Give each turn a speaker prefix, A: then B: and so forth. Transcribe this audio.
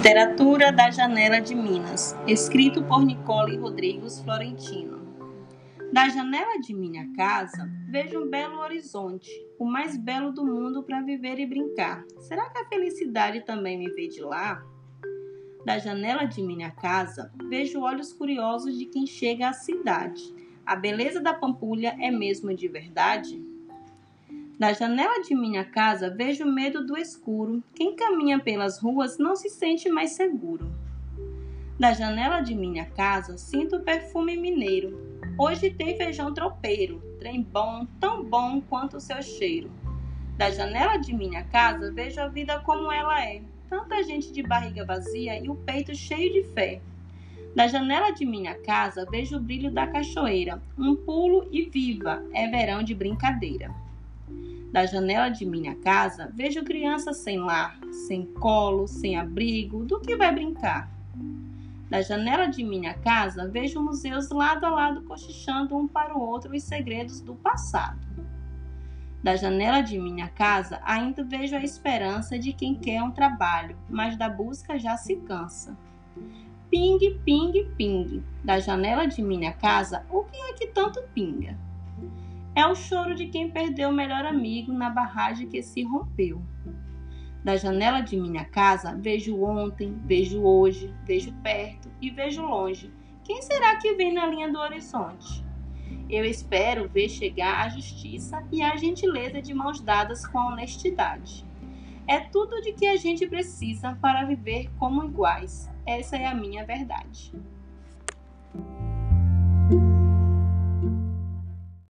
A: Literatura da Janela de Minas, escrito por Nicole Rodrigues Florentino. Da janela de minha casa, vejo um belo horizonte, o mais belo do mundo para viver e brincar. Será que a felicidade também me vê de lá? Da janela de minha casa, vejo olhos curiosos de quem chega à cidade. A beleza da Pampulha é mesmo de verdade? Da janela de minha casa vejo o medo do escuro. Quem caminha pelas ruas não se sente mais seguro. Da janela de minha casa sinto o perfume mineiro. Hoje tem feijão tropeiro, trem bom, tão bom quanto o seu cheiro. Da janela de minha casa vejo a vida como ela é. Tanta gente de barriga vazia e o peito cheio de fé. Da janela de minha casa vejo o brilho da cachoeira. Um pulo e viva, é verão de brincadeira. Da janela de minha casa, vejo crianças sem lar, sem colo, sem abrigo, do que vai brincar. Da janela de minha casa, vejo museus lado a lado cochichando um para o outro os segredos do passado. Da janela de minha casa, ainda vejo a esperança de quem quer um trabalho, mas da busca já se cansa. Ping, ping, ping. Da janela de minha casa, o que é que tanto pinga? É o choro de quem perdeu o melhor amigo na barragem que se rompeu. Da janela de minha casa, vejo ontem, vejo hoje, vejo perto e vejo longe. Quem será que vem na linha do horizonte? Eu espero ver chegar a justiça e a gentileza de mãos dadas com a honestidade. É tudo de que a gente precisa para viver como iguais. Essa é a minha verdade.